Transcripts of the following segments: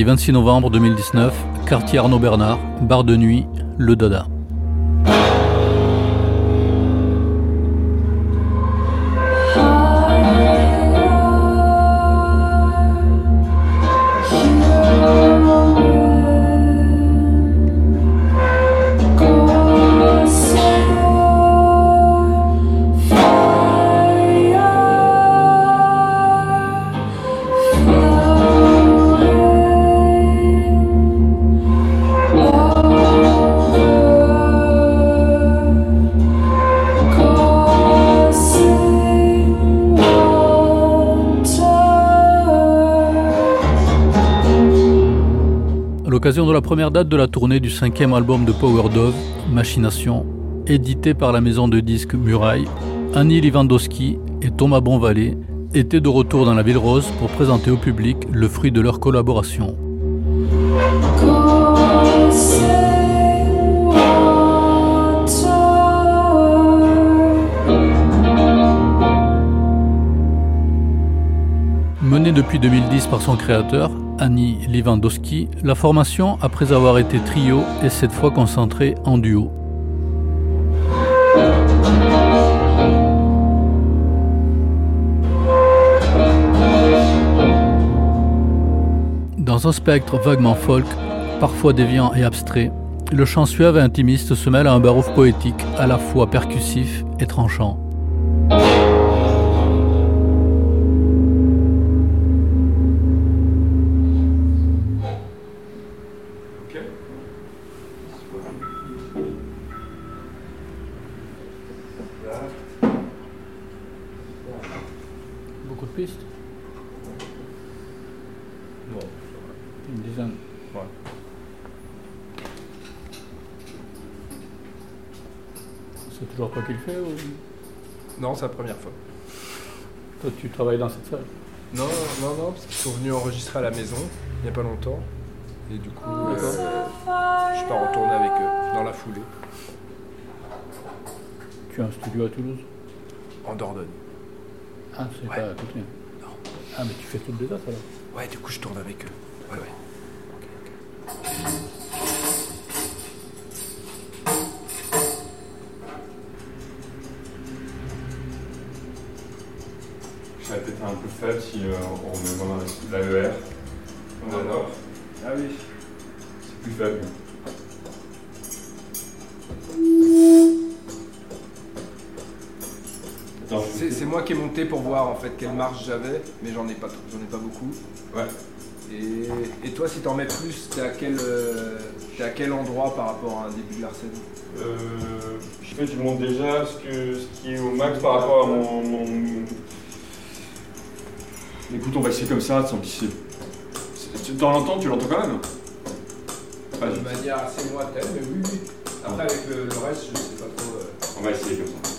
Toulouse, mardi 26 novembre 2019, quartier Arnaud Bernard, bar de nuit, le Dada. L'occasion de la première date de la tournée du cinquième album de Power Dove, Machination, édité par la maison de disques Muraille, Annie Lewandowski et Thomas Bonvalet étaient de retour dans la Ville Rose pour présenter au public le fruit de leur collaboration. Menée depuis 2010 par son créateur, Annie Lewandowski, la formation, après avoir été trio, est cette fois concentrée en duo. Dans un spectre vaguement folk, parfois déviant et abstrait, le chant suave et intimiste se mêle à un barouf poétique à la fois percussif et tranchant. Une dizaine. ouais. C'est toujours toi qui le fais ou? Non, c'est la première fois. toi tu travailles dans cette salle? Non, non, non, parce qu'ils sont venus enregistrer à la maison il n'y a pas longtemps. Et du coup, euh, je pas retourné avec eux dans la foulée, Tu as un studio à Toulouse? En Dordogne. Ah, c'est Ouais. pas à côté. Non. Ah, mais tu fais toutes les dates alors? Ouais, du coup, je tourne avec eux. Ouais, ouais. Ça va peut-être un peu faible si euh, on met vraiment l'AER. On va voir. Ah oui. C'est plus faible. C'est moi qui ai monté pour voir en fait quelle marge j'avais, mais j'en ai pas, j'en ai pas beaucoup. Ouais. Et, et toi, si t'en mets plus, t'es à quel, euh, t'es à quel endroit par rapport à un début de l'arsenal Euh, je sais pas, tu montes déjà ce, que, ce qui est au max par rapport à mon. mon- Écoute, on va essayer comme ça, sans pisser. Tu t'en l'entends Tu l'entends quand même Vas-y. De manière assez lointaine, mais oui, oui. Après, avec le, le reste, je sais pas trop. euh, On va essayer comme ça.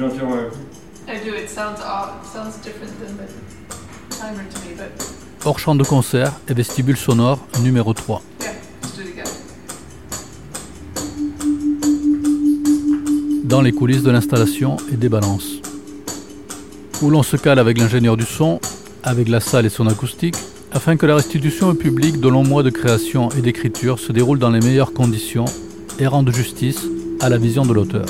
Don't feel my... I do. It sounds odd. It sounds different than the timer to me, but Hors champ de concert et vestibule sonore numéro 3. yeah, let's do it again. Dans les coulisses de l'installation et des balances. Où l'on se cale avec l'ingénieur du son, avec la salle et son acoustique, afin que la restitution au public de longs mois de création et d'écriture se déroule dans les meilleures conditions et rende justice à la vision de l'auteur.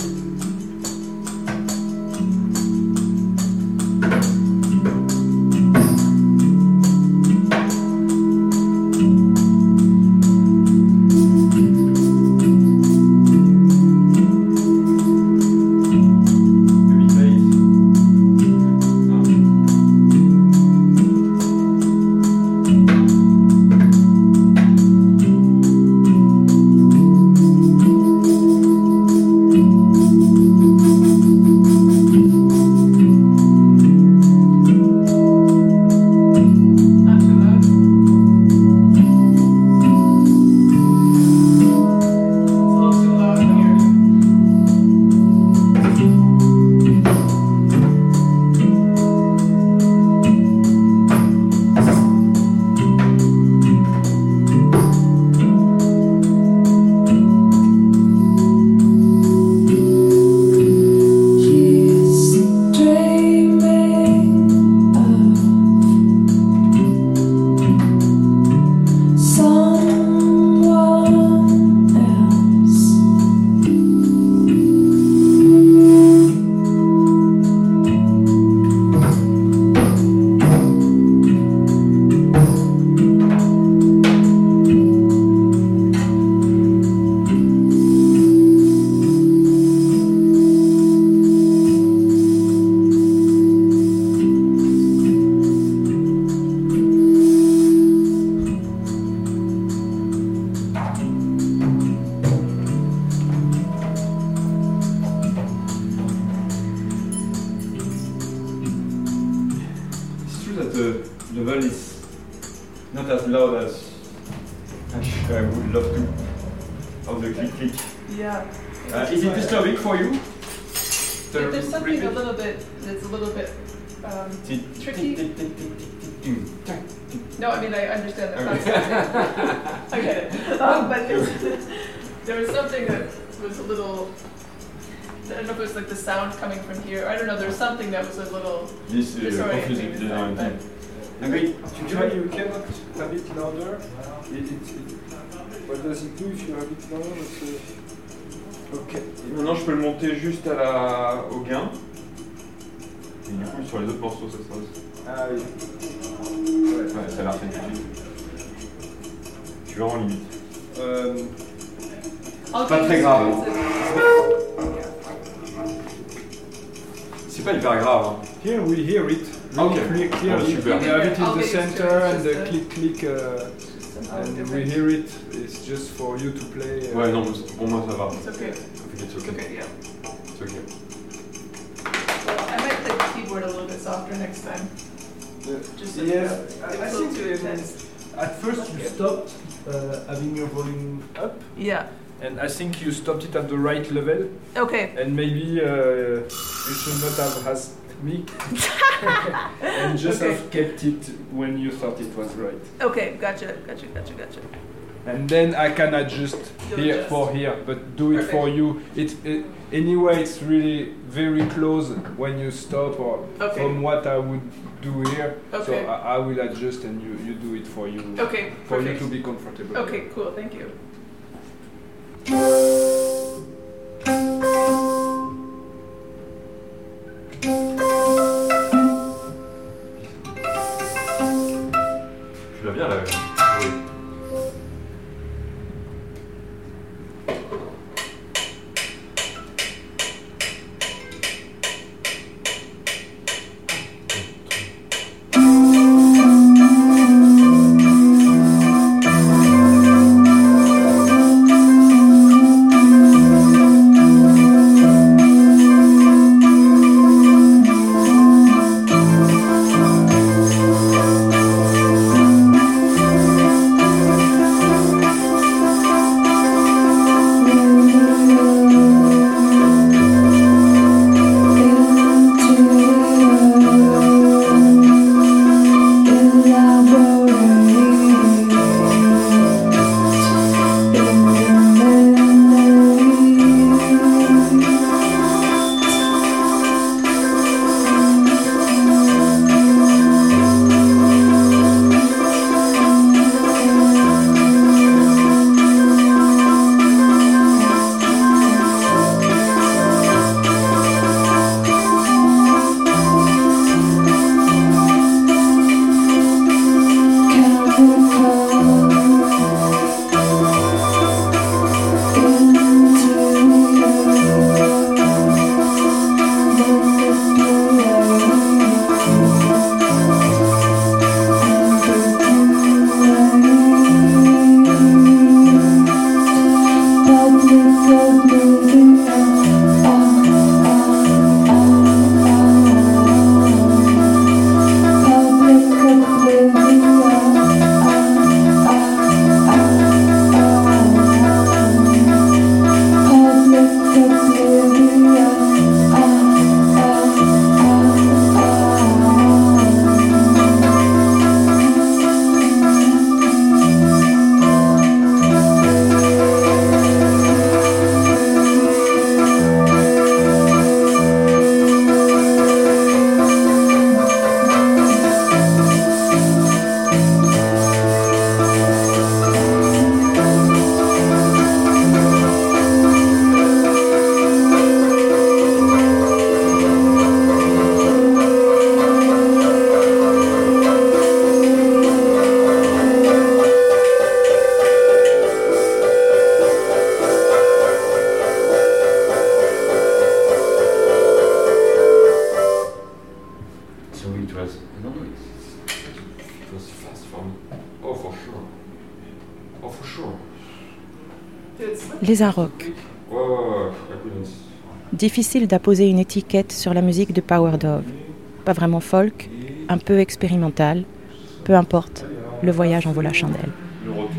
I don't know. There's something that was a little. This is Disorienting confusing is design. that, Okay, You try, you cannot have it louder. It, it, it, what does it do if you have it louder? It's, uh. Maintenant, je peux le monter juste à la, au gain. Et du coup, sur les autres morceaux, ça sera aussi. Ah oui. Ouais. Ouais, ça a l'air synthétique. Je suis vraiment limite. Euh, Pas très grave, C'est pas hyper grave. Hein. here we hear it. Ok. Really clear, clearly. Oh, super. We have it in the get used to it, center it's and the click click, uh, and we hear it. It's just for you to play. uh, Ouais, non, pour moi ça va. It's okay. It's It's okay. okay. Yeah. It's okay. Well, I might play the keyboard a little bit softer next time. the- Just so Yes, it I, I was a little think too um, intense. at first you stopped uh, having your volume up, Yeah. And I think you stopped it at the right level, Okay. and maybe uh, you should not have asked me, and just Okay. have kept it when you thought it was right. Okay. Gotcha. Gotcha. Gotcha. Gotcha. And then I can adjust You'll here adjust. for here, but do it for you. It, it anyway, it's really very close when you stop, or Okay. from what I would do here. So Okay. I, I will adjust, and you, you do it for you, Okay. for you to be comfortable. Okay. Cool. Thank you. Les Arocs. Difficile d'apposer une étiquette sur la musique de Power Dove. Pas vraiment folk, un peu expérimental. Peu importe, le voyage en vaut la chandelle. Le retour.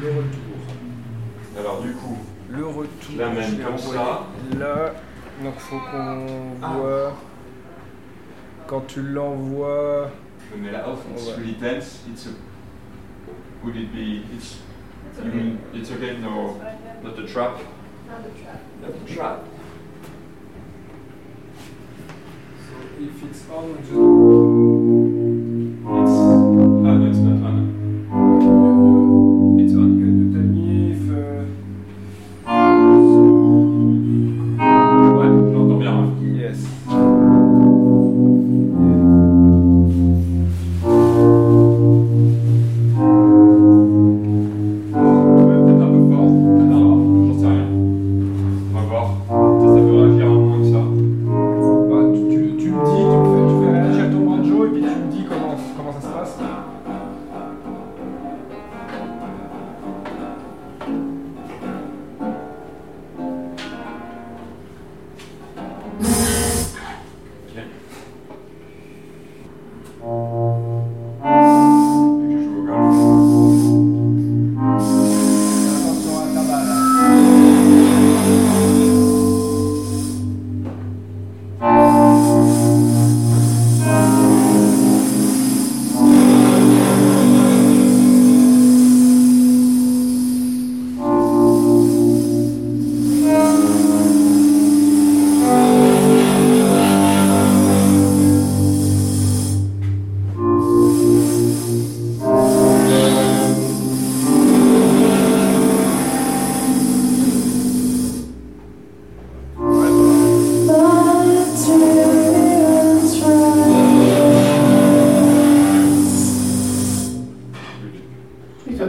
Le retour. Alors du coup, Le retour. La même je comme ça. Là, donc faut qu'on Ah. voit. Quand tu l'envoies. mais là, oh, it's Ouais. really tense. It's a. Would it be? It's. It's You okay. mean it's okay? No, not the trap. Not the trap. Not the trap. So if it's on, just.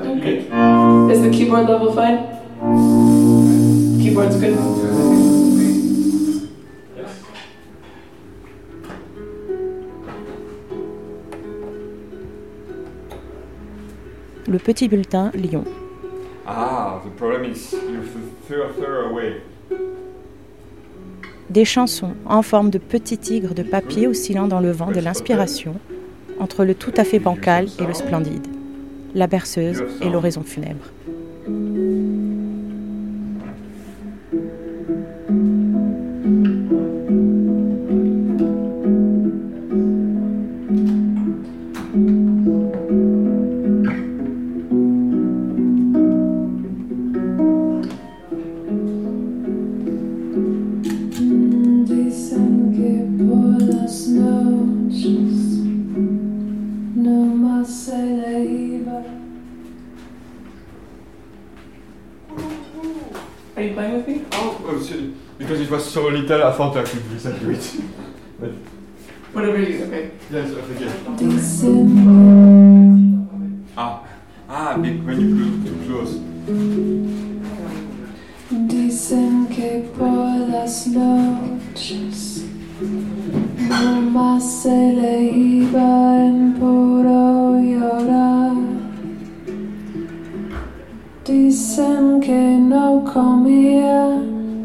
Good? Is the keyboard level fine? Keyboard's good. Le petit bulletin Lyon. Ah, the problem is you're further away. Des chansons en forme de petits tigres de papier oscillant dans le vent de l'inspiration, entre le tout à fait bancal et le splendide, la berceuse et l'oraison funèbre. It was so little, I thought I could listen to it. But Whatever you. Okay. yes, I it. Dicen Ah, ah, big when you close, too close. Dicen que por las noches no más se le iba en puro llorar. Dicen que no comía,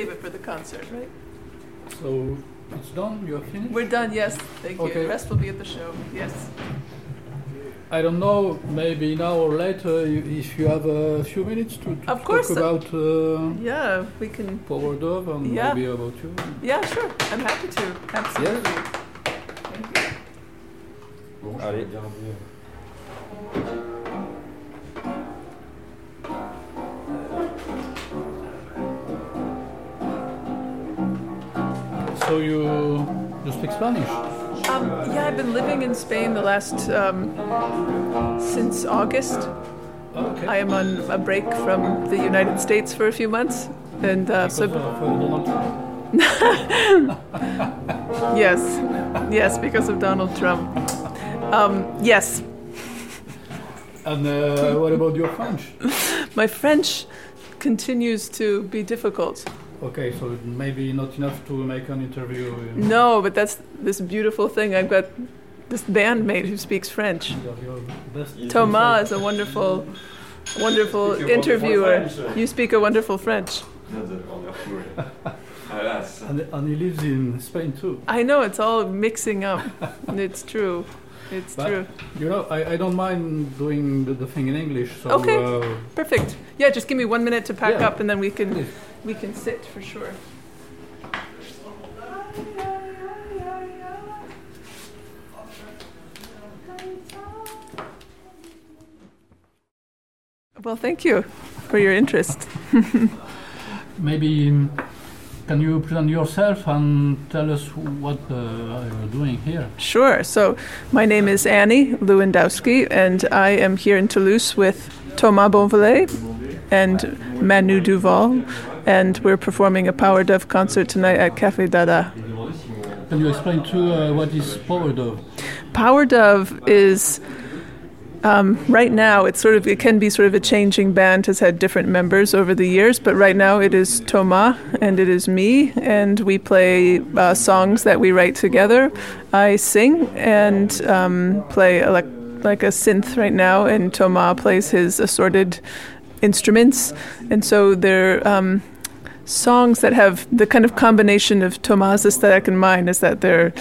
Save it for the concert, right? So it's done. You're finished. We're done. Yes, thank you. The rest will be at the show. Yes. I don't know. Maybe now or later, if you have a few minutes to, to Of course. talk about uh, Yeah, we can. Power Dove and Yeah. maybe about you. Yeah, sure. I'm happy to. Absolutely. Thank you. Bon, je vais Allez. So you you speak Spanish? Um, yeah, I've been living in Spain the last um, since August. Okay. I am on a break from the United States for a few months, and uh, so of uh, Donald Trump. yes, yes, because of Donald Trump. Um, yes, And uh, what about your French? my French continues to be difficult. Okay, so maybe not enough to make an interview. No, but that's this beautiful thing. I've got this bandmate who speaks French. you have your best Thomas is a wonderful, wonderful Speak interviewer. wonderful French. You speak a wonderful French. Not that wonderful. Alas. And, and he lives in Spain too. I know it's all mixing up. it's true. It's But- true. You know, I, I don't mind doing the, the thing in English. So Okay. uh, Perfect. Yeah, just give me one minute to pack Yeah. up, and then we can please. We can sit for sure. Well, thank you for your interest. maybe um, can you present yourself and tell us what uh, you're doing here? Sure. So, my name is Annie Lewandowski, and I am here in Toulouse with Thomas Bonvalet and Manu Duval, and we're performing a Power Dove concert tonight at Cafe Dada. Can you explain to uh, what is Power Dove? Power Dove is um, right now. It's sort of it can be sort of a changing band. Has had different members over the years, but right now it is Thomas and it is me, and we play uh, songs that we write together. I sing and um, play elec- like a synth right now, and Thomas plays his assorted instruments, and so they're. Um, Songs that have the kind of combination of Thomas' aesthetic and mine is that they're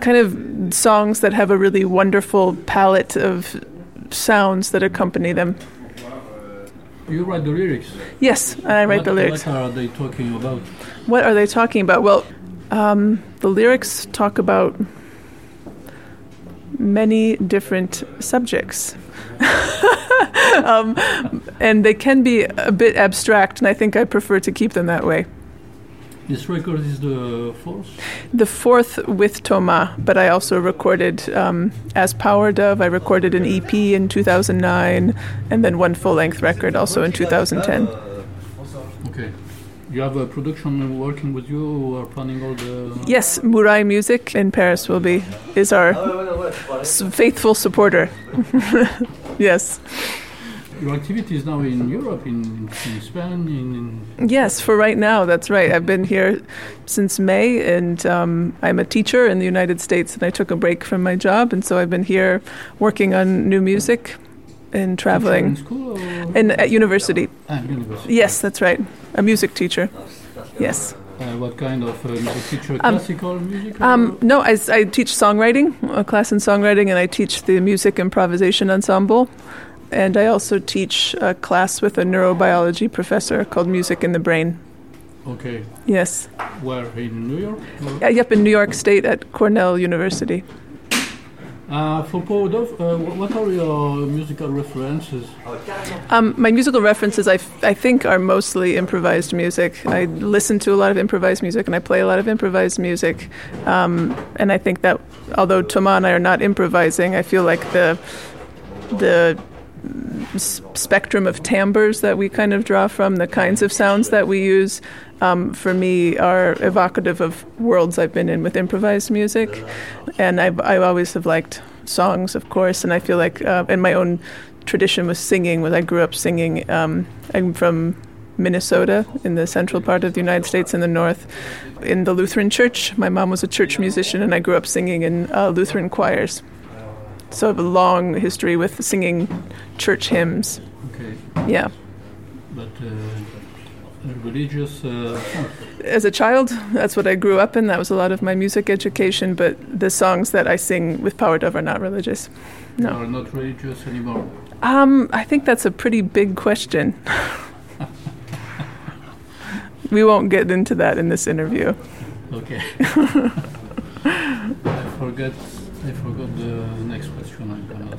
kind of songs that have a really wonderful palette of sounds that accompany them. You write the lyrics. Yes, I write what, the lyrics. What are they talking about? What are they talking about? Well, um, the lyrics talk about many different subjects. um, and they can be a bit abstract, and I think I prefer to keep them that way. This record is the fourth. The fourth with Thomas, but I also recorded um, as Power Dove. I recorded an EP in 2009, and then one full length record also in 2010. You have a production working with you who are planning all the. Yes, Murailles Music in Paris will be is our faithful supporter. yes, Your activities now in Europe, in, in Spain, in, in yes. For right now, that's right. I've been here since May, and um, I'm a teacher in the United States, and I took a break from my job, and so I've been here working on new music and in traveling school or and at university. ah, university. Yes, that's right. A music teacher. Yes. Uh, what kind of uh, music teacher? Um, Classical music? Um, no, I, I teach songwriting, a class in songwriting, and I teach the music improvisation ensemble. And I also teach a class with a neurobiology professor called Music in the Brain. okay. Yes. Where in New York? or- Uh, yep, in New York State at Cornell University. Uh, for Power Dove, uh, what are your musical references? Um, my musical references, I, f- I think, are mostly improvised music. I listen to a lot of improvised music and I play a lot of improvised music. Um, and I think that although Thomas and I are not improvising, I feel like the the spectrum of timbres that we kind of draw from, the kinds of sounds that we use, um, for me are evocative of worlds I've been in with improvised music. And I've, I always have liked songs, of course, and I feel like uh, in my own tradition with singing, when I grew up singing, um, I'm from Minnesota in the central part of the United States in the north in the Lutheran church. My mom was a church musician, and I grew up singing in uh, Lutheran choirs. So I have a long history with singing church hymns. Okay, Yeah. but uh, religious uh. As a child, that's what I grew up in. That was a lot of my music education, but the songs that I sing with Power Dove are not religious. No. are not religious anymore. Um, I think that's a pretty big question. we won't get into that in this interview. Okay. I forgot. I forgot the next question.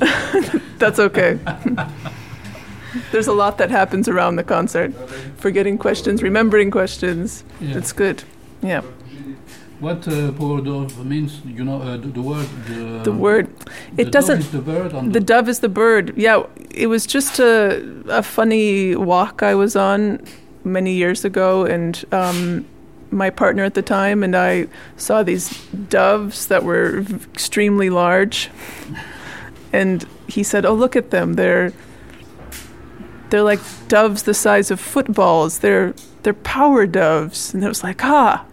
I'm gonna ask. That's okay. There's a lot that happens around the concert. Forgetting questions, remembering questions. Yeah. It's good. Yeah. What uh, power dove means? You know uh, the, the word. The, The word. It dove doesn't. is the bird. And The dove is the bird. Yeah, it was just a, a funny walk I was on many years ago, and um, my partner at the time and I saw these doves that were extremely large, and he said, "Oh, look at them! They're they're like doves the size of footballs. They're they're power doves." And it was like, ah.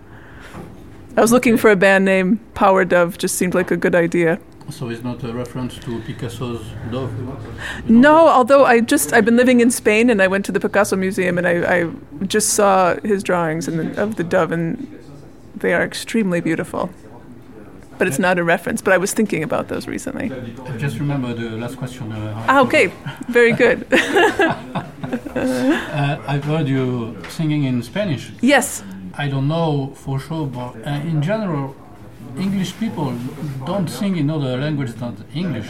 I was looking for a band name. Power Dove just seemed like a good idea. So it's not a reference to Picasso's dove. No, although I just I've been living in Spain and I went to the Picasso Museum and I, I just saw his drawings and of the dove and they are extremely beautiful. But it's not a reference. But I was thinking about those recently. I just remember the last question. Uh, Ah, okay, very good. Uh, I've heard you singing in Spanish. yes, I don't know for sure, but uh, in general, English people don't sing in other languages than English.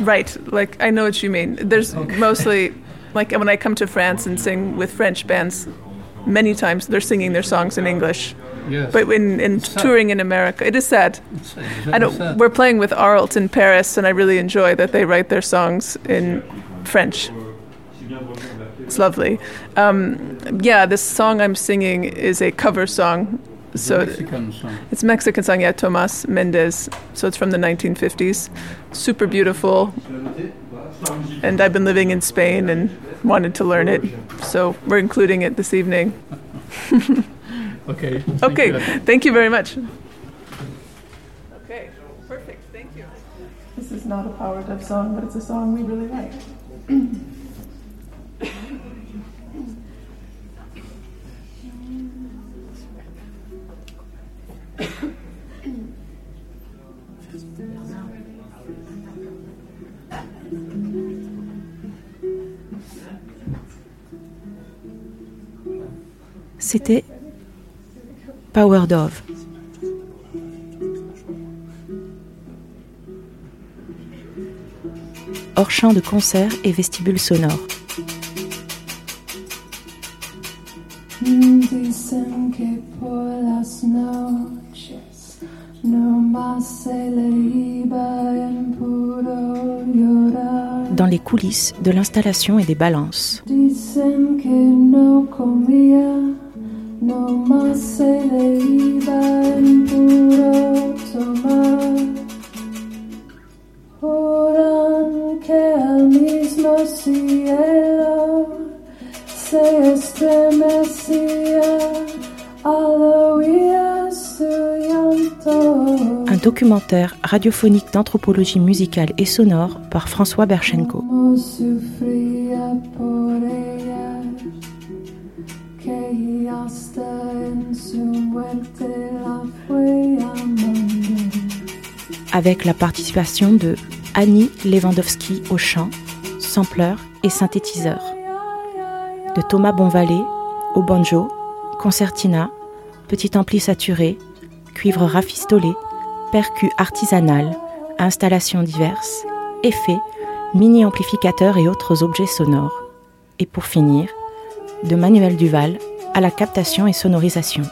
right. Like I know what you mean. There's mostly like when I come to France and sing with French bands. Many times they're singing their songs in English, Yes. but in, in touring in America, it is sad. it's, it's I don't. sad. We're playing with Arlt in Paris, and I really enjoy that they write their songs in French. It's lovely. Um, yeah, this song I'm singing is a cover song. It's So Mexican song. it's Mexican song, yeah, Tomas Mendez. So it's from the 1950s. Super beautiful. And I've been living in Spain and wanted to learn it. So we're including it this evening. Okay. thank Okay, you. thank you very much. Okay, perfect. Thank you. This is not a Power Dove song, but it's a song we really like. C'était Power Dove. Hors champ de concert et vestibule sonore. Dans les coulisses de l'installation et des balances. Un documentaire radiophonique d'anthropologie musicale et sonore par François Berchenko. Avec la participation de Annie Lewandowski au chant, sampleur et synthétiseur, de Thomas Bonvalet au banjo, concertina, petit ampli saturé, cuivre rafistolé, percus artisanal, installations diverses, effets, mini-amplificateurs et autres objets sonores. Et pour finir, de Manuel Duval à la captation et sonorisation.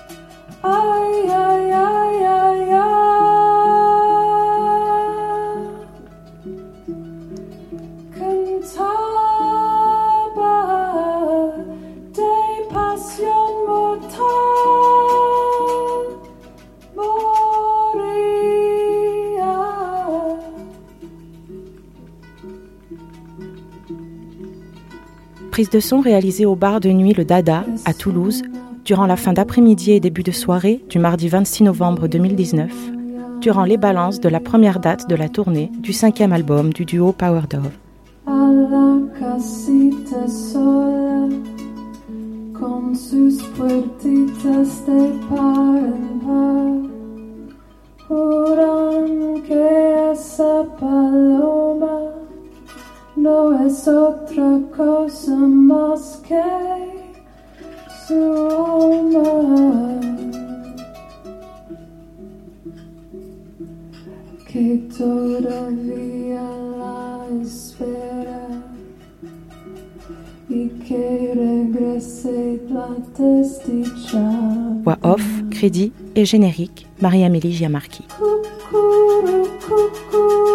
Prise de son réalisée au bar de nuit Le Dada à Toulouse durant la fin d'après-midi et début de soirée du mardi 26 novembre 2019, durant les balances de la première date de la tournée du cinquième album du duo Power Dove. Cosa más que su alma. Que todavía la espera y que regrese la desdicha. Voix off, crédit et générique, Marie-Amélie Giamarchi. Cucuru, cucuru.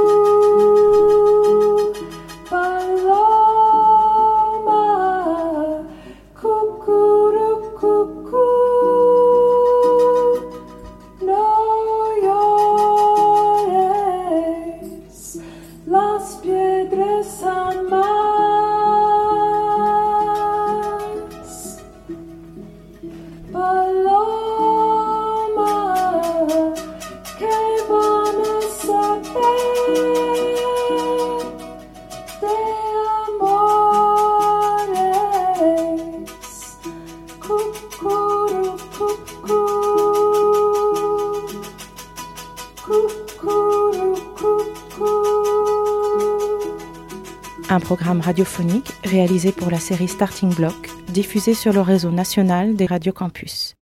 Radiophonique réalisé pour la série Starting Block, diffusé sur le réseau national des radios campus.